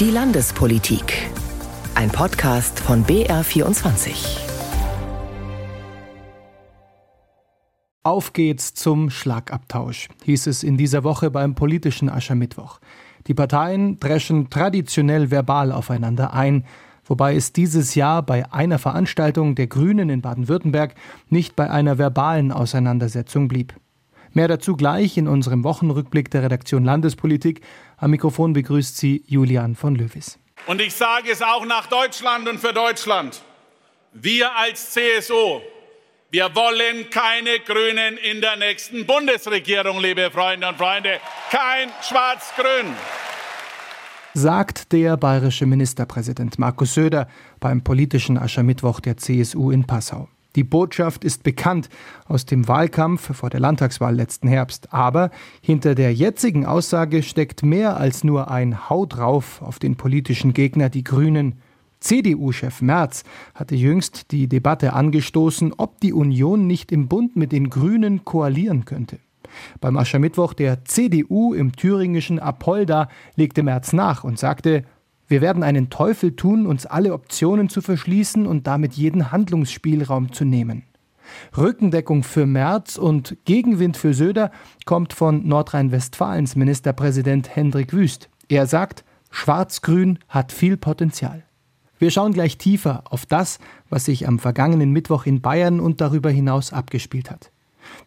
Die Landespolitik. Ein Podcast von BR24. Auf geht's zum Schlagabtausch, hieß es in dieser Woche beim politischen Aschermittwoch. Die Parteien dreschen traditionell verbal aufeinander ein, wobei es dieses Jahr bei einer Veranstaltung der Grünen in Baden-Württemberg nicht bei einer verbalen Auseinandersetzung blieb. Mehr dazu gleich in unserem Wochenrückblick der Redaktion Landespolitik. Am Mikrofon begrüßt sie Julian von Löwis. Und ich sage es auch nach Deutschland und für Deutschland. Wir als CSU, wir wollen keine Grünen in der nächsten Bundesregierung, liebe Freunde und Freunde. Kein Schwarz-Grün sagt der bayerische Ministerpräsident Markus Söder beim politischen Aschermittwoch der CSU in Passau. Die Botschaft ist bekannt aus dem Wahlkampf vor der Landtagswahl letzten Herbst. Aber hinter der jetzigen Aussage steckt mehr als nur ein Hau drauf auf den politischen Gegner, die Grünen. CDU-Chef Merz hatte jüngst die Debatte angestoßen, ob die Union nicht im Bund mit den Grünen koalieren könnte. Beim Aschermittwoch der CDU im thüringischen Apolda legte Merz nach und sagte, wir werden einen Teufel tun, uns alle Optionen zu verschließen und damit jeden Handlungsspielraum zu nehmen. Rückendeckung für Merz und Gegenwind für Söder kommt von Nordrhein-Westfalens Ministerpräsident Hendrik Wüst. Er sagt, Schwarz-Grün hat viel Potenzial. Wir schauen gleich tiefer auf das, was sich am vergangenen Mittwoch in Bayern und darüber hinaus abgespielt hat.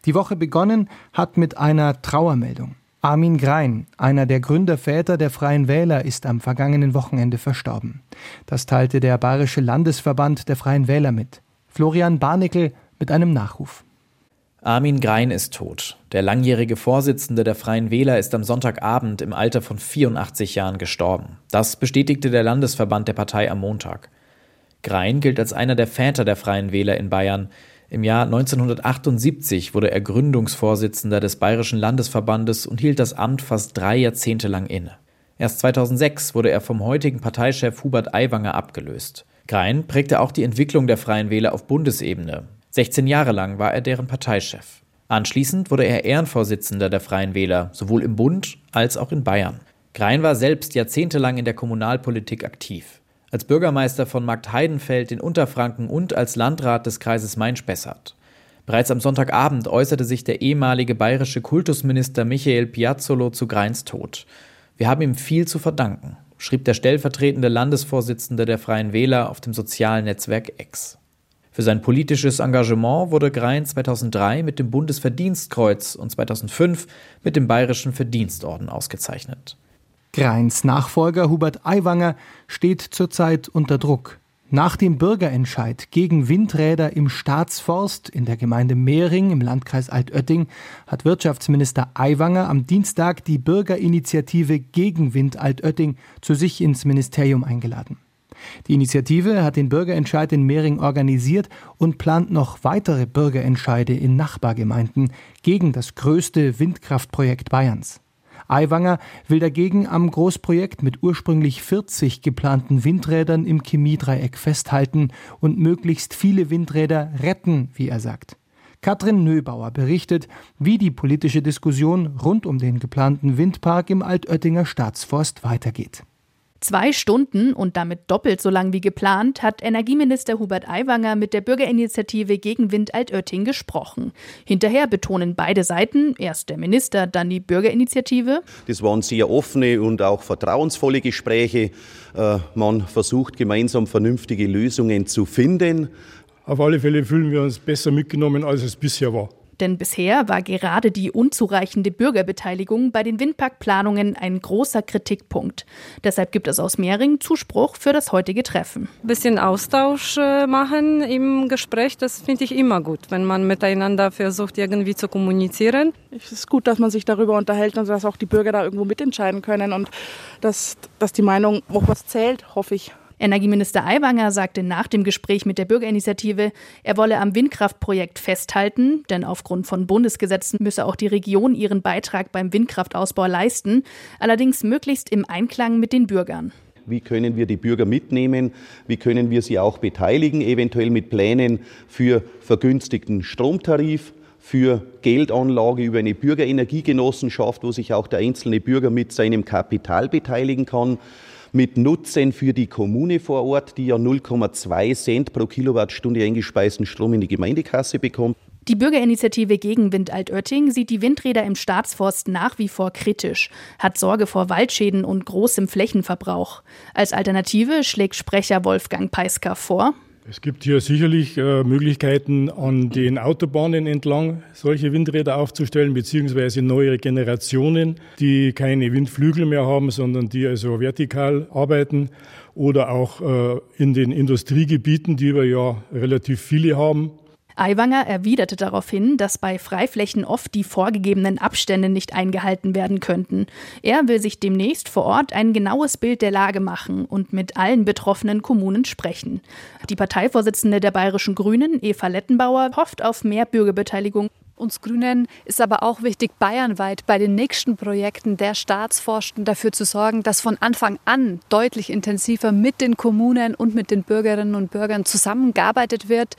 Die Woche begonnen hat mit einer Trauermeldung. Armin Grein, einer der Gründerväter der Freien Wähler, ist am vergangenen Wochenende verstorben. Das teilte der Bayerische Landesverband der Freien Wähler mit. Florian Barnickel mit einem Nachruf. Armin Grein ist tot. Der langjährige Vorsitzende der Freien Wähler ist am Sonntagabend im Alter von 84 Jahren gestorben. Das bestätigte der Landesverband der Partei am Montag. Grein gilt als einer der Väter der Freien Wähler in Bayern. Im Jahr 1978 wurde er Gründungsvorsitzender des Bayerischen Landesverbandes und hielt das Amt fast drei Jahrzehnte lang inne. Erst 2006 wurde er vom heutigen Parteichef Hubert Aiwanger abgelöst. Grein prägte auch die Entwicklung der Freien Wähler auf Bundesebene. 16 Jahre lang war er deren Parteichef. Anschließend wurde er Ehrenvorsitzender der Freien Wähler, sowohl im Bund als auch in Bayern. Grein war selbst jahrzehntelang in der Kommunalpolitik aktiv als Bürgermeister von Marktheidenfeld in Unterfranken und als Landrat des Kreises Main-Spessart. Bereits am Sonntagabend äußerte sich der ehemalige bayerische Kultusminister Michael Piazzolo zu Greins Tod. Wir haben ihm viel zu verdanken, schrieb der stellvertretende Landesvorsitzende der Freien Wähler auf dem sozialen Netzwerk X. Für sein politisches Engagement wurde Grein 2003 mit dem Bundesverdienstkreuz und 2005 mit dem Bayerischen Verdienstorden ausgezeichnet. Greins Nachfolger Hubert Aiwanger steht zurzeit unter Druck. Nach dem Bürgerentscheid gegen Windräder im Staatsforst in der Gemeinde Mehring im Landkreis Altötting hat Wirtschaftsminister Aiwanger am Dienstag die Bürgerinitiative gegen Wind Altötting zu sich ins Ministerium eingeladen. Die Initiative hat den Bürgerentscheid in Mehring organisiert und plant noch weitere Bürgerentscheide in Nachbargemeinden gegen das größte Windkraftprojekt Bayerns. Aiwanger will dagegen am Großprojekt mit ursprünglich 40 geplanten Windrädern im Chemiedreieck festhalten und möglichst viele Windräder retten, wie er sagt. Katrin Nöbauer berichtet, wie die politische Diskussion rund um den geplanten Windpark im Altöttinger Staatsforst weitergeht. Zwei Stunden und damit doppelt so lang wie geplant hat Energieminister Hubert Aiwanger mit der Bürgerinitiative gegen Wind Altötting gesprochen. Hinterher betonen beide Seiten, erst der Minister, dann die Bürgerinitiative. Das waren sehr offene und auch vertrauensvolle Gespräche. Äh, man versucht gemeinsam vernünftige Lösungen zu finden. Auf alle Fälle fühlen wir uns besser mitgenommen, als es bisher war. Denn bisher war gerade die unzureichende Bürgerbeteiligung bei den Windparkplanungen ein großer Kritikpunkt. Deshalb gibt es aus Mehring Zuspruch für das heutige Treffen. Ein bisschen Austausch äh, machen im Gespräch, das finde ich immer gut, wenn man miteinander versucht, irgendwie zu kommunizieren. Es ist gut, dass man sich darüber unterhält und dass auch die Bürger da irgendwo mitentscheiden können und dass, dass die Meinung auch was zählt, hoffe ich. Energieminister Aiwanger sagte nach dem Gespräch mit der Bürgerinitiative, er wolle am Windkraftprojekt festhalten, denn aufgrund von Bundesgesetzen müsse auch die Region ihren Beitrag beim Windkraftausbau leisten, allerdings möglichst im Einklang mit den Bürgern. Wie können wir die Bürger mitnehmen? Wie können wir sie auch beteiligen, eventuell mit Plänen für vergünstigten Stromtarif? für Geldanlage über eine Bürgerenergiegenossenschaft, wo sich auch der einzelne Bürger mit seinem Kapital beteiligen kann. Mit Nutzen für die Kommune vor Ort, die ja 0,2 Cent pro Kilowattstunde eingespeisten Strom in die Gemeindekasse bekommt. Die Bürgerinitiative gegen Wind Altötting sieht die Windräder im Staatsforst nach wie vor kritisch, hat Sorge vor Waldschäden und großem Flächenverbrauch. Als Alternative schlägt Sprecher Wolfgang Peisker vor, es gibt hier sicherlich äh, Möglichkeiten, an den Autobahnen entlang solche Windräder aufzustellen, beziehungsweise neuere Generationen, die keine Windflügel mehr haben, sondern die also vertikal arbeiten oder auch äh, in den Industriegebieten, die wir ja relativ viele haben, Aiwanger erwiderte daraufhin, dass bei Freiflächen oft die vorgegebenen Abstände nicht eingehalten werden könnten. Er will sich demnächst vor Ort ein genaues Bild der Lage machen und mit allen betroffenen Kommunen sprechen. Die Parteivorsitzende der Bayerischen Grünen, Eva Lettenbauer, hofft auf mehr Bürgerbeteiligung uns Grünen ist aber auch wichtig, bayernweit bei den nächsten Projekten der Staatsforsten dafür zu sorgen, dass von Anfang an deutlich intensiver mit den Kommunen und mit den Bürgerinnen und Bürgern zusammengearbeitet wird.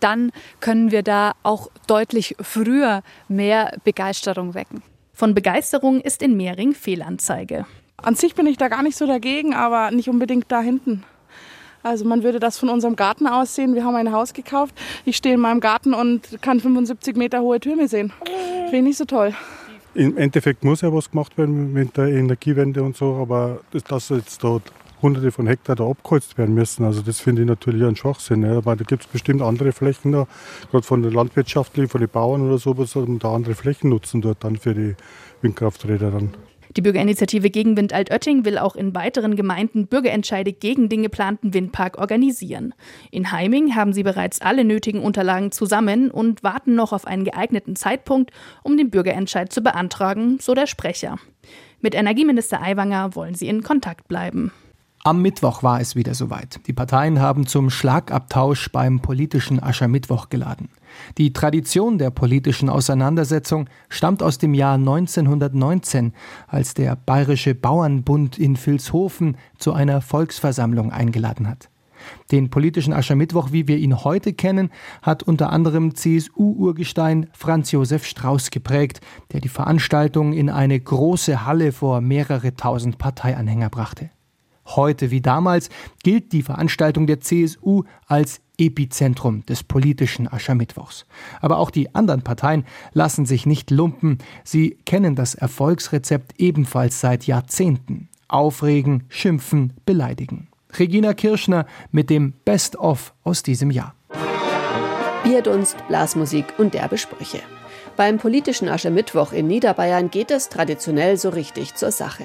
Dann können wir da auch deutlich früher mehr Begeisterung wecken. Von Begeisterung ist in Mehring Fehlanzeige. An sich bin ich da gar nicht so dagegen, aber nicht unbedingt da hinten. Also man würde das von unserem Garten aus sehen. Wir haben ein Haus gekauft. Ich stehe in meinem Garten und kann 75 Meter hohe Türme sehen. Finde ich nicht so toll. Im Endeffekt muss ja was gemacht werden mit der Energiewende und so, aber dass jetzt dort hunderte von Hektar da abgeholzt werden müssen, also das finde ich natürlich ein Schwachsinn. Ja. Aber da gibt es bestimmt andere Flächen da, gerade von der Landwirtschaft, von den Bauern oder so, was da andere Flächen nutzen dort dann für die Windkrafträder dann. Die Bürgerinitiative gegen Wind Altötting will auch in weiteren Gemeinden Bürgerentscheide gegen den geplanten Windpark organisieren. In Heiming haben sie bereits alle nötigen Unterlagen zusammen und warten noch auf einen geeigneten Zeitpunkt, um den Bürgerentscheid zu beantragen, so der Sprecher. Mit Energieminister Aiwanger wollen sie in Kontakt bleiben. Am Mittwoch war es wieder soweit. Die Parteien haben zum Schlagabtausch beim politischen Aschermittwoch geladen. Die Tradition der politischen Auseinandersetzung stammt aus dem Jahr 1919, als der Bayerische Bauernbund in Vilshofen zu einer Volksversammlung eingeladen hat. Den politischen Aschermittwoch, wie wir ihn heute kennen, hat unter anderem CSU-Urgestein Franz Josef Strauß geprägt, der die Veranstaltung in eine große Halle vor mehrere tausend Parteianhänger brachte. Heute wie damals gilt die Veranstaltung der CSU als Epizentrum des politischen Aschermittwochs. Aber auch die anderen Parteien lassen sich nicht lumpen. Sie kennen das Erfolgsrezept ebenfalls seit Jahrzehnten. Aufregen, schimpfen, beleidigen. Regina Kirschner mit dem Best-of aus diesem Jahr. Bierdunst, Blasmusik und derbe Sprüche. Beim politischen Aschermittwoch in Niederbayern geht es traditionell so richtig zur Sache.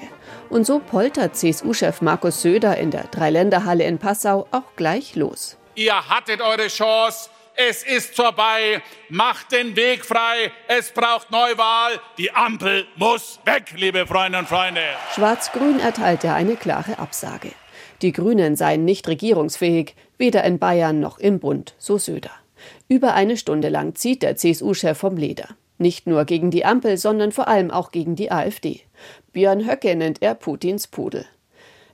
Und so poltert CSU-Chef Markus Söder in der Dreiländerhalle in Passau auch gleich los. Ihr hattet eure Chance. Es ist vorbei. Macht den Weg frei. Es braucht Neuwahl. Die Ampel muss weg, liebe Freunde und Freunde. Schwarz-Grün erteilte eine klare Absage. Die Grünen seien nicht regierungsfähig, weder in Bayern noch im Bund, so Söder. Über eine Stunde lang zieht der CSU-Chef vom Leder. Nicht nur gegen die Ampel, sondern vor allem auch gegen die AfD. Björn Höcke nennt er Putins Pudel.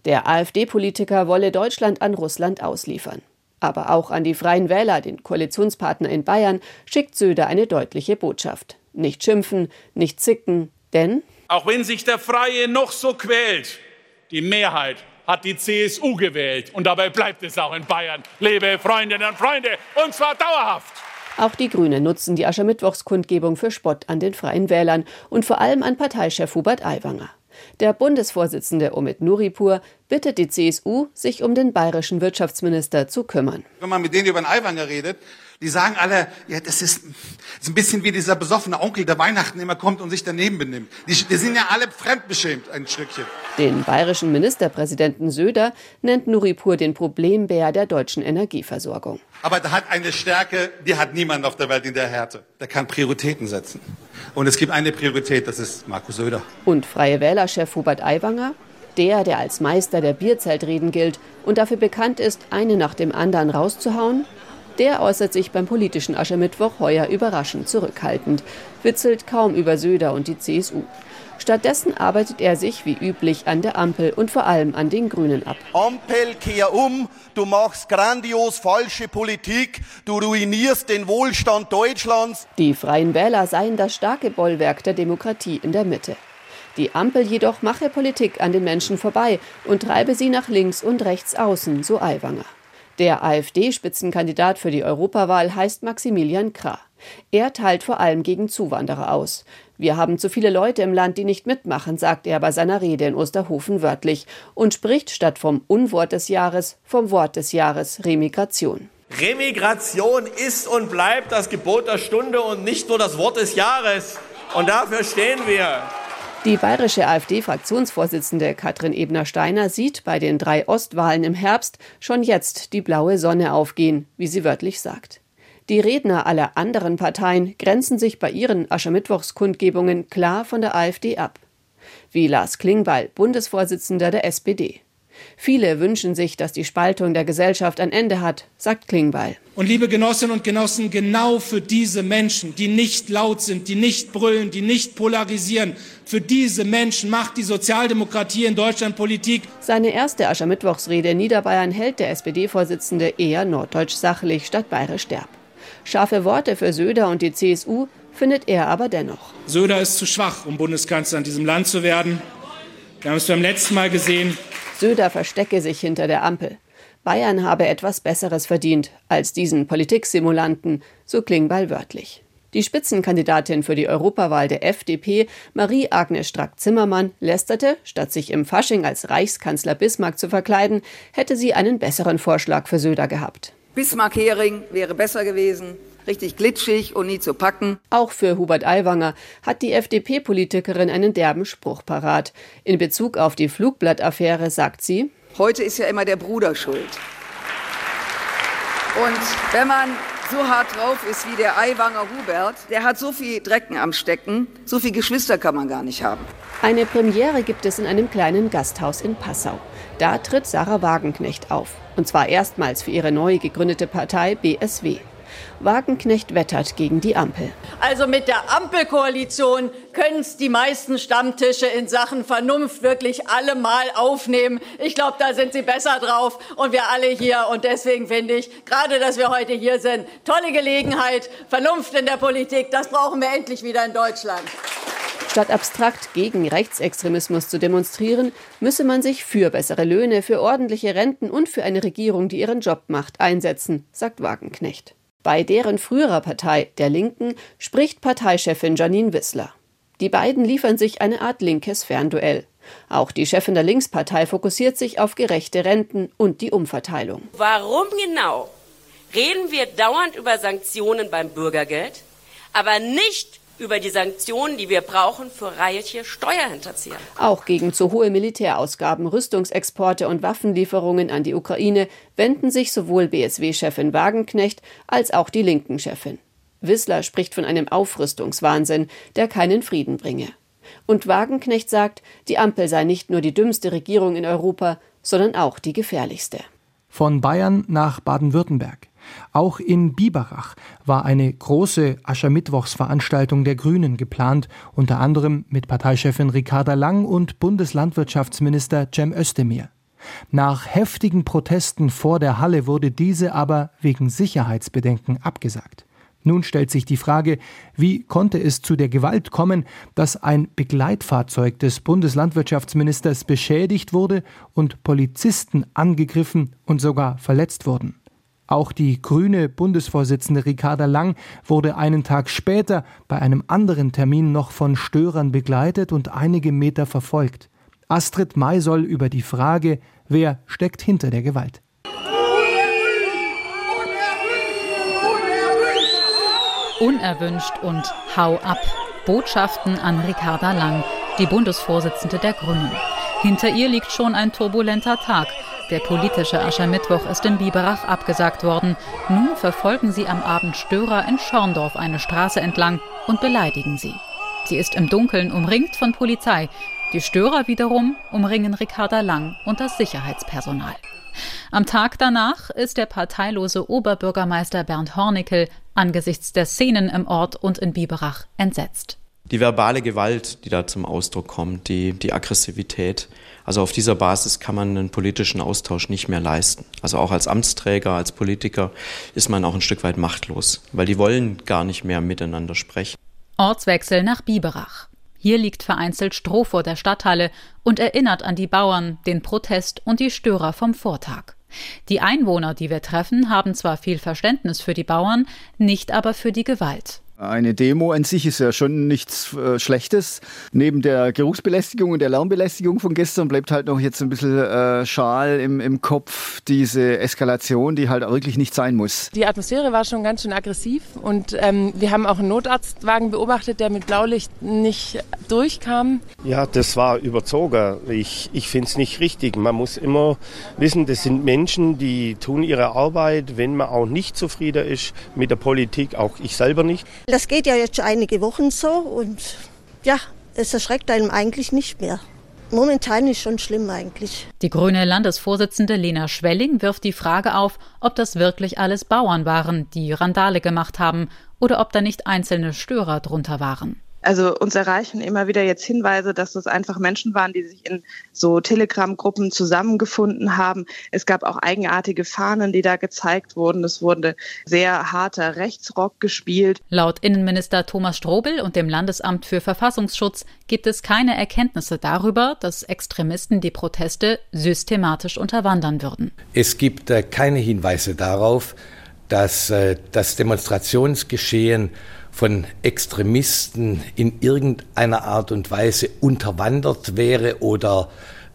Der AfD-Politiker wolle Deutschland an Russland ausliefern. Aber auch an die Freien Wähler, den Koalitionspartner in Bayern, schickt Söder eine deutliche Botschaft. Nicht schimpfen, nicht zicken, denn auch wenn sich der Freie noch so quält, die Mehrheit hat die CSU gewählt und dabei bleibt es auch in Bayern. Liebe Freundinnen und Freunde, und zwar dauerhaft. Auch die Grünen nutzen die Aschermittwochskundgebung für Spott an den Freien Wählern und vor allem an Parteichef Hubert Aiwanger. Der Bundesvorsitzende Omid Nuripur bittet die CSU, sich um den bayerischen Wirtschaftsminister zu kümmern. Wenn man mit denen über den Aiwanger redet, die sagen alle, ja, das ist, das ist ein bisschen wie dieser besoffene Onkel, der Weihnachten immer kommt und sich daneben benimmt. Die, die sind ja alle fremdbeschämt, ein Stückchen. Den bayerischen Ministerpräsidenten Söder nennt Nuripur den Problembär der deutschen Energieversorgung. Aber der hat eine Stärke, die hat niemand auf der Welt in der Härte. Der kann Prioritäten setzen. Und es gibt eine Priorität, das ist Markus Söder. Und Freie Wählerchef Hubert Aiwanger? Der, der als Meister der Bierzeltreden gilt und dafür bekannt ist, eine nach dem anderen rauszuhauen, der äußert sich beim politischen Aschermittwoch heuer überraschend zurückhaltend, witzelt kaum über Söder und die CSU. Stattdessen arbeitet er sich wie üblich an der Ampel und vor allem an den Grünen ab. Ampel, kehr um, du machst grandios falsche Politik, du ruinierst den Wohlstand Deutschlands. Die Freien Wähler seien das starke Bollwerk der Demokratie in der Mitte. Die Ampel jedoch mache Politik an den Menschen vorbei und treibe sie nach links und rechts außen, so Aiwanger. Der AfD-Spitzenkandidat für die Europawahl heißt Maximilian Krah. Er teilt vor allem gegen Zuwanderer aus. Wir haben zu viele Leute im Land, die nicht mitmachen, sagt er bei seiner Rede in Osterhofen wörtlich und spricht statt vom Unwort des Jahres vom Wort des Jahres Remigration. Remigration ist und bleibt das Gebot der Stunde und nicht nur das Wort des Jahres. Und dafür stehen wir. Die bayerische AfD-Fraktionsvorsitzende Katrin Ebner-Steiner sieht bei den drei Ostwahlen im Herbst schon jetzt die blaue Sonne aufgehen, wie sie wörtlich sagt. Die Redner aller anderen Parteien grenzen sich bei ihren Aschermittwochskundgebungen klar von der AfD ab. Wie Lars Klingbeil, Bundesvorsitzender der SPD. Viele wünschen sich, dass die Spaltung der Gesellschaft ein Ende hat, sagt Klingbeil. Und liebe Genossinnen und Genossen, genau für diese Menschen, die nicht laut sind, die nicht brüllen, die nicht polarisieren, für diese Menschen macht die Sozialdemokratie in Deutschland Politik. Seine erste Aschermittwochsrede in Niederbayern hält der SPD-Vorsitzende eher norddeutsch sachlich statt bayerisch derb. Scharfe Worte für Söder und die CSU findet er aber dennoch. Söder ist zu schwach, um Bundeskanzler in diesem Land zu werden. Wir haben es beim letzten Mal gesehen. Söder verstecke sich hinter der Ampel. Bayern habe etwas Besseres verdient als diesen Politiksimulanten, so Klingbeil wörtlich. Die Spitzenkandidatin für die Europawahl der FDP, Marie-Agnes Strack-Zimmermann, lästerte, statt sich im Fasching als Reichskanzler Bismarck zu verkleiden, hätte sie einen besseren Vorschlag für Söder gehabt. Bismarck-Hering wäre besser gewesen, richtig glitschig und nie zu packen. Auch für Hubert Aiwanger hat die FDP-Politikerin einen derben Spruch parat. In Bezug auf die Flugblattaffäre sagt sie: Heute ist ja immer der Bruder schuld. Und wenn man so hart drauf ist wie der Aiwanger Hubert, der hat so viel Drecken am Stecken, so viele Geschwister kann man gar nicht haben. Eine Premiere gibt es in einem kleinen Gasthaus in Passau. Da tritt Sarah Wagenknecht auf. Und zwar erstmals für ihre neu gegründete Partei BSW. Wagenknecht wettert gegen die Ampel. Also mit der Ampelkoalition können es die meisten Stammtische in Sachen Vernunft wirklich alle mal aufnehmen. Ich glaube, da sind sie besser drauf und wir alle hier. Und deswegen finde ich, gerade dass wir heute hier sind, tolle Gelegenheit. Vernunft in der Politik, das brauchen wir endlich wieder in Deutschland. Statt abstrakt gegen Rechtsextremismus zu demonstrieren, müsse man sich für bessere Löhne, für ordentliche Renten und für eine Regierung, die ihren Job macht, einsetzen, sagt Wagenknecht. Bei deren früherer Partei, der Linken, spricht Parteichefin Janine Wissler. Die beiden liefern sich eine Art linkes Fernduell. Auch die Chefin der Linkspartei fokussiert sich auf gerechte Renten und die Umverteilung. Warum genau reden wir dauernd über Sanktionen beim Bürgergeld, aber nicht über die Sanktionen, die wir brauchen für reiche Steuerhinterzieher. Auch gegen zu hohe Militärausgaben, Rüstungsexporte und Waffenlieferungen an die Ukraine wenden sich sowohl BSW-Chefin Wagenknecht als auch die linken Chefin. Wissler spricht von einem Aufrüstungswahnsinn, der keinen Frieden bringe. Und Wagenknecht sagt, die Ampel sei nicht nur die dümmste Regierung in Europa, sondern auch die gefährlichste. Von Bayern nach Baden-Württemberg. Auch in Biberach war eine große Aschermittwochsveranstaltung der Grünen geplant, unter anderem mit Parteichefin Ricarda Lang und Bundeslandwirtschaftsminister Cem Özdemir. Nach heftigen Protesten vor der Halle wurde diese aber wegen Sicherheitsbedenken abgesagt. Nun stellt sich die Frage, wie konnte es zu der Gewalt kommen, dass ein Begleitfahrzeug des Bundeslandwirtschaftsministers beschädigt wurde und Polizisten angegriffen und sogar verletzt wurden. Auch die grüne Bundesvorsitzende Ricarda Lang wurde einen Tag später bei einem anderen Termin noch von Störern begleitet und einige Meter verfolgt. Astrid May soll über die Frage, wer steckt hinter der Gewalt. Unerwünscht und Hau ab. Botschaften an Ricarda Lang, die Bundesvorsitzende der Grünen. Hinter ihr liegt schon ein turbulenter Tag. Der politische Aschermittwoch ist in Biberach abgesagt worden. Nun verfolgen sie am Abend Störer in Schorndorf eine Straße entlang und beleidigen sie. Sie ist im Dunkeln umringt von Polizei. Die Störer wiederum umringen Ricarda Lang und das Sicherheitspersonal. Am Tag danach ist der parteilose Oberbürgermeister Bernd Hornickel angesichts der Szenen im Ort und in Biberach entsetzt. Die verbale Gewalt, die da zum Ausdruck kommt, die, die Aggressivität, also auf dieser Basis kann man einen politischen Austausch nicht mehr leisten. Also auch als Amtsträger, als Politiker ist man auch ein Stück weit machtlos, weil die wollen gar nicht mehr miteinander sprechen. Ortswechsel nach Biberach. Hier liegt vereinzelt Stroh vor der Stadthalle und erinnert an die Bauern, den Protest und die Störer vom Vortag. Die Einwohner, die wir treffen, haben zwar viel Verständnis für die Bauern, nicht aber für die Gewalt. Eine Demo an sich ist ja schon nichts äh, Schlechtes. Neben der Geruchsbelästigung und der Lärmbelästigung von gestern bleibt halt noch jetzt ein bisschen äh, Schal im, im Kopf, diese Eskalation, die halt wirklich nicht sein muss. Die Atmosphäre war schon ganz schön aggressiv und ähm, wir haben auch einen Notarztwagen beobachtet, der mit Blaulicht nicht durchkam. Ja, das war überzogen. Ich, ich finde es nicht richtig. Man muss immer wissen, das sind Menschen, die tun ihre Arbeit, wenn man auch nicht zufrieden ist mit der Politik, auch ich selber nicht. Das geht ja jetzt schon einige Wochen so und ja, es erschreckt einem eigentlich nicht mehr. Momentan ist schon schlimm eigentlich. Die grüne Landesvorsitzende Lena Schwelling wirft die Frage auf, ob das wirklich alles Bauern waren, die Randale gemacht haben, oder ob da nicht einzelne Störer drunter waren. Also uns erreichen immer wieder jetzt Hinweise, dass es einfach Menschen waren, die sich in so Telegram-Gruppen zusammengefunden haben. Es gab auch eigenartige Fahnen, die da gezeigt wurden. Es wurde sehr harter Rechtsrock gespielt. Laut Innenminister Thomas Strobel und dem Landesamt für Verfassungsschutz gibt es keine Erkenntnisse darüber, dass Extremisten die Proteste systematisch unterwandern würden. Es gibt äh, keine Hinweise darauf, dass äh, das Demonstrationsgeschehen von Extremisten in irgendeiner Art und Weise unterwandert wäre oder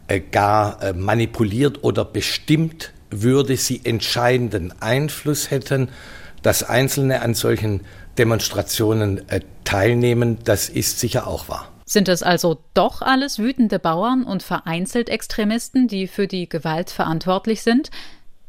äh, gar äh, manipuliert oder bestimmt würde, sie entscheidenden Einfluss hätten, dass Einzelne an solchen Demonstrationen äh, teilnehmen, das ist sicher auch wahr. Sind es also doch alles wütende Bauern und vereinzelt Extremisten, die für die Gewalt verantwortlich sind?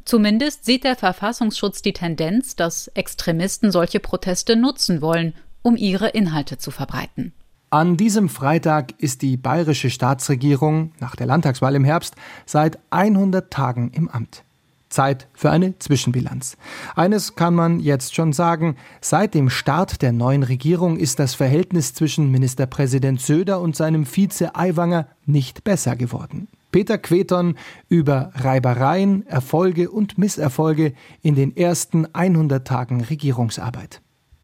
Zumindest sieht der Verfassungsschutz die Tendenz, dass Extremisten solche Proteste nutzen wollen, um ihre Inhalte zu verbreiten. An diesem Freitag ist die bayerische Staatsregierung nach der Landtagswahl im Herbst seit 100 Tagen im Amt. Zeit für eine Zwischenbilanz. Eines kann man jetzt schon sagen, seit dem Start der neuen Regierung ist das Verhältnis zwischen Ministerpräsident Söder und seinem Vize Aiwanger nicht besser geworden. Peter Queton über Reibereien, Erfolge und Misserfolge in den ersten 100 Tagen Regierungsarbeit.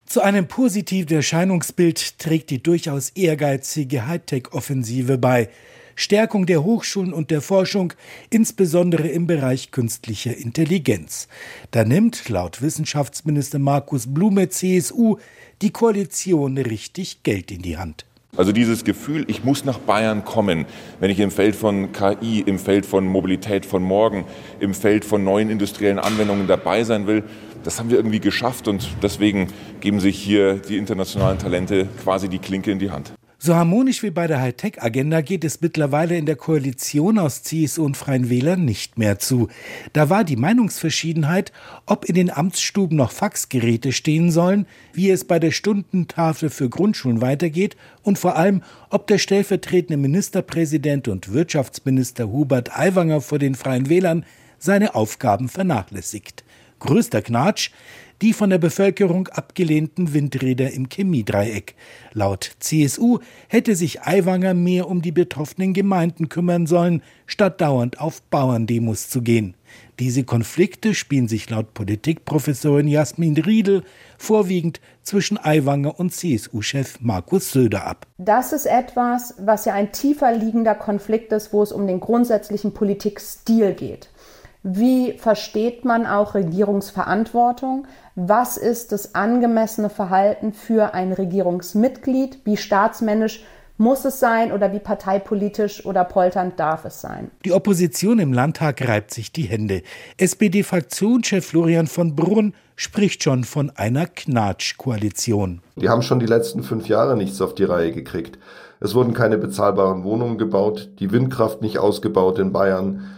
Zu einem positiven Erscheinungsbild trägt die durchaus ehrgeizige Hightech-Offensive bei. Stärkung der Hochschulen und der Forschung, insbesondere im Bereich künstlicher Intelligenz. Da nimmt, laut Wissenschaftsminister Markus Blume CSU, die Koalition richtig Geld in die Hand. Also dieses Gefühl, ich muss nach Bayern kommen, wenn ich im Feld von KI, im Feld von Mobilität von morgen, im Feld von neuen industriellen Anwendungen dabei sein will, das haben wir irgendwie geschafft und deswegen geben sich hier die internationalen Talente quasi die Klinke in die Hand. So harmonisch wie bei der Hightech-Agenda geht es mittlerweile in der Koalition aus CSU und Freien Wählern nicht mehr zu. Da war die Meinungsverschiedenheit, ob in den Amtsstuben noch Faxgeräte stehen sollen, wie es bei der Stundentafel für Grundschulen weitergeht und vor allem, ob der stellvertretende Ministerpräsident und Wirtschaftsminister Hubert Aiwanger vor den Freien Wählern seine Aufgaben vernachlässigt. Größter Knatsch, die von der Bevölkerung abgelehnten Windräder im Chemiedreieck. Laut CSU hätte sich Aiwanger mehr um die betroffenen Gemeinden kümmern sollen, statt dauernd auf Bauerndemos zu gehen. Diese Konflikte spielen sich laut Politikprofessorin Jasmin Riedel vorwiegend zwischen Aiwanger und CSU-Chef Markus Söder ab. Das ist etwas, was ja ein tiefer liegender Konflikt ist, wo es um den grundsätzlichen Politikstil geht. Wie versteht man auch Regierungsverantwortung? Was ist das angemessene Verhalten für ein Regierungsmitglied? Wie staatsmännisch muss es sein oder wie parteipolitisch oder polternd darf es sein? Die Opposition im Landtag reibt sich die Hände. SPD-Fraktionschef Florian von Brunn spricht schon von einer Knatschkoalition. Die haben schon die letzten fünf Jahre nichts auf die Reihe gekriegt. Es wurden keine bezahlbaren Wohnungen gebaut, die Windkraft nicht ausgebaut in Bayern.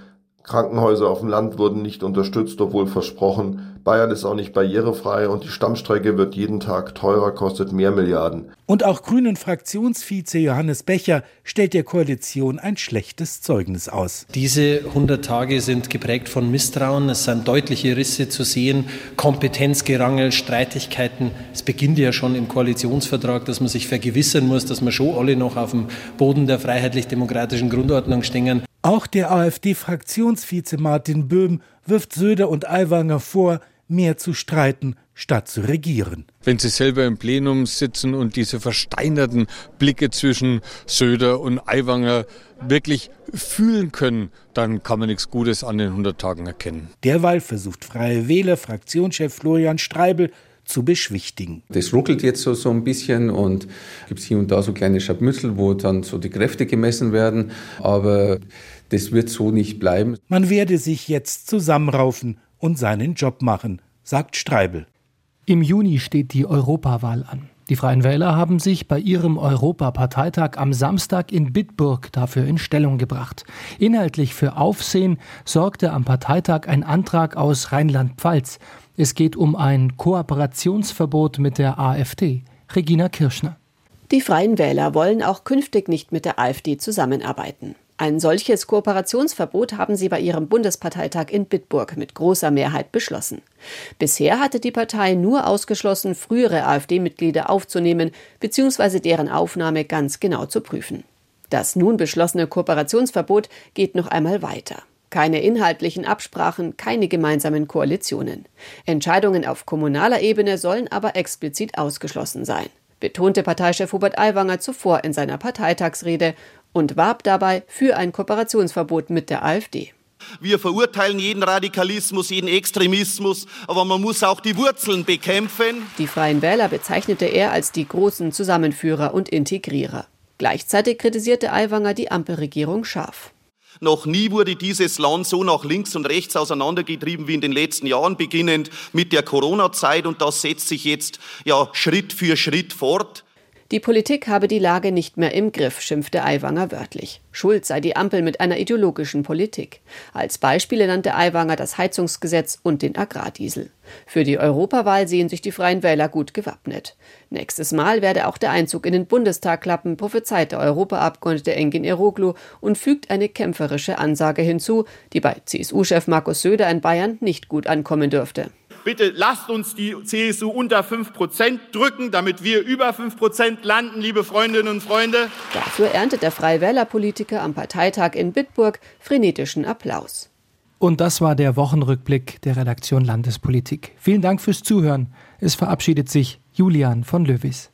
Krankenhäuser auf dem Land wurden nicht unterstützt, obwohl versprochen. Bayern ist auch nicht barrierefrei und die Stammstrecke wird jeden Tag teurer, kostet mehr Milliarden. Und auch Grünen Fraktionsvize Johannes Becher stellt der Koalition ein schlechtes Zeugnis aus. Diese 100 Tage sind geprägt von Misstrauen. Es sind deutliche Risse zu sehen, Kompetenzgerangel, Streitigkeiten. Es beginnt ja schon im Koalitionsvertrag, dass man sich vergewissern muss, dass wir schon alle noch auf dem Boden der freiheitlich-demokratischen Grundordnung stehen. Auch der AfD-Fraktionsvize Martin Böhm wirft Söder und Aiwanger vor, mehr zu streiten statt zu regieren. Wenn Sie selber im Plenum sitzen und diese versteinerten Blicke zwischen Söder und Aiwanger wirklich fühlen können, dann kann man nichts Gutes an den 100 Tagen erkennen. Derweil versucht Freie Wähler Fraktionschef Florian Streibel zu beschwichtigen. Das ruckelt jetzt so, so ein bisschen und gibt hier und da so kleine Scharmützel, wo dann so die Kräfte gemessen werden. Aber das wird so nicht bleiben. Man werde sich jetzt zusammenraufen und seinen Job machen, sagt Streibel. Im Juni steht die Europawahl an. Die Freien Wähler haben sich bei ihrem Europaparteitag am Samstag in Bitburg dafür in Stellung gebracht. Inhaltlich für Aufsehen sorgte am Parteitag ein Antrag aus Rheinland-Pfalz. Es geht um ein Kooperationsverbot mit der AfD. Regina Kirschner. Die Freien Wähler wollen auch künftig nicht mit der AfD zusammenarbeiten. Ein solches Kooperationsverbot haben sie bei ihrem Bundesparteitag in Bitburg mit großer Mehrheit beschlossen. Bisher hatte die Partei nur ausgeschlossen, frühere AfD-Mitglieder aufzunehmen bzw. deren Aufnahme ganz genau zu prüfen. Das nun beschlossene Kooperationsverbot geht noch einmal weiter. Keine inhaltlichen Absprachen, keine gemeinsamen Koalitionen. Entscheidungen auf kommunaler Ebene sollen aber explizit ausgeschlossen sein betonte Parteichef Hubert Aiwanger zuvor in seiner Parteitagsrede und warb dabei für ein Kooperationsverbot mit der AfD. Wir verurteilen jeden Radikalismus, jeden Extremismus, aber man muss auch die Wurzeln bekämpfen. Die Freien Wähler bezeichnete er als die großen Zusammenführer und Integrierer. Gleichzeitig kritisierte Aiwanger die Ampelregierung scharf. Noch nie wurde dieses Land so nach links und rechts auseinandergetrieben wie in den letzten Jahren, beginnend mit der Corona-Zeit. Und das setzt sich jetzt ja Schritt für Schritt fort. Die Politik habe die Lage nicht mehr im Griff, schimpfte Aiwanger wörtlich. Schuld sei die Ampel mit einer ideologischen Politik. Als Beispiele nannte Aiwanger das Heizungsgesetz und den Agrardiesel. Für die Europawahl sehen sich die Freien Wähler gut gewappnet. Nächstes Mal werde auch der Einzug in den Bundestag klappen, prophezeit der Europaabgeordnete Engin Eroglu und fügt eine kämpferische Ansage hinzu, die bei CSU-Chef Markus Söder in Bayern nicht gut ankommen dürfte. Bitte lasst uns die CSU unter 5% drücken, damit wir über 5% landen, liebe Freundinnen und Freunde. Dafür erntet der Freie Wähler-Politiker am Parteitag in Bitburg frenetischen Applaus. Und das war der Wochenrückblick der Redaktion Landespolitik. Vielen Dank fürs Zuhören. Es verabschiedet sich Julian von Löwis.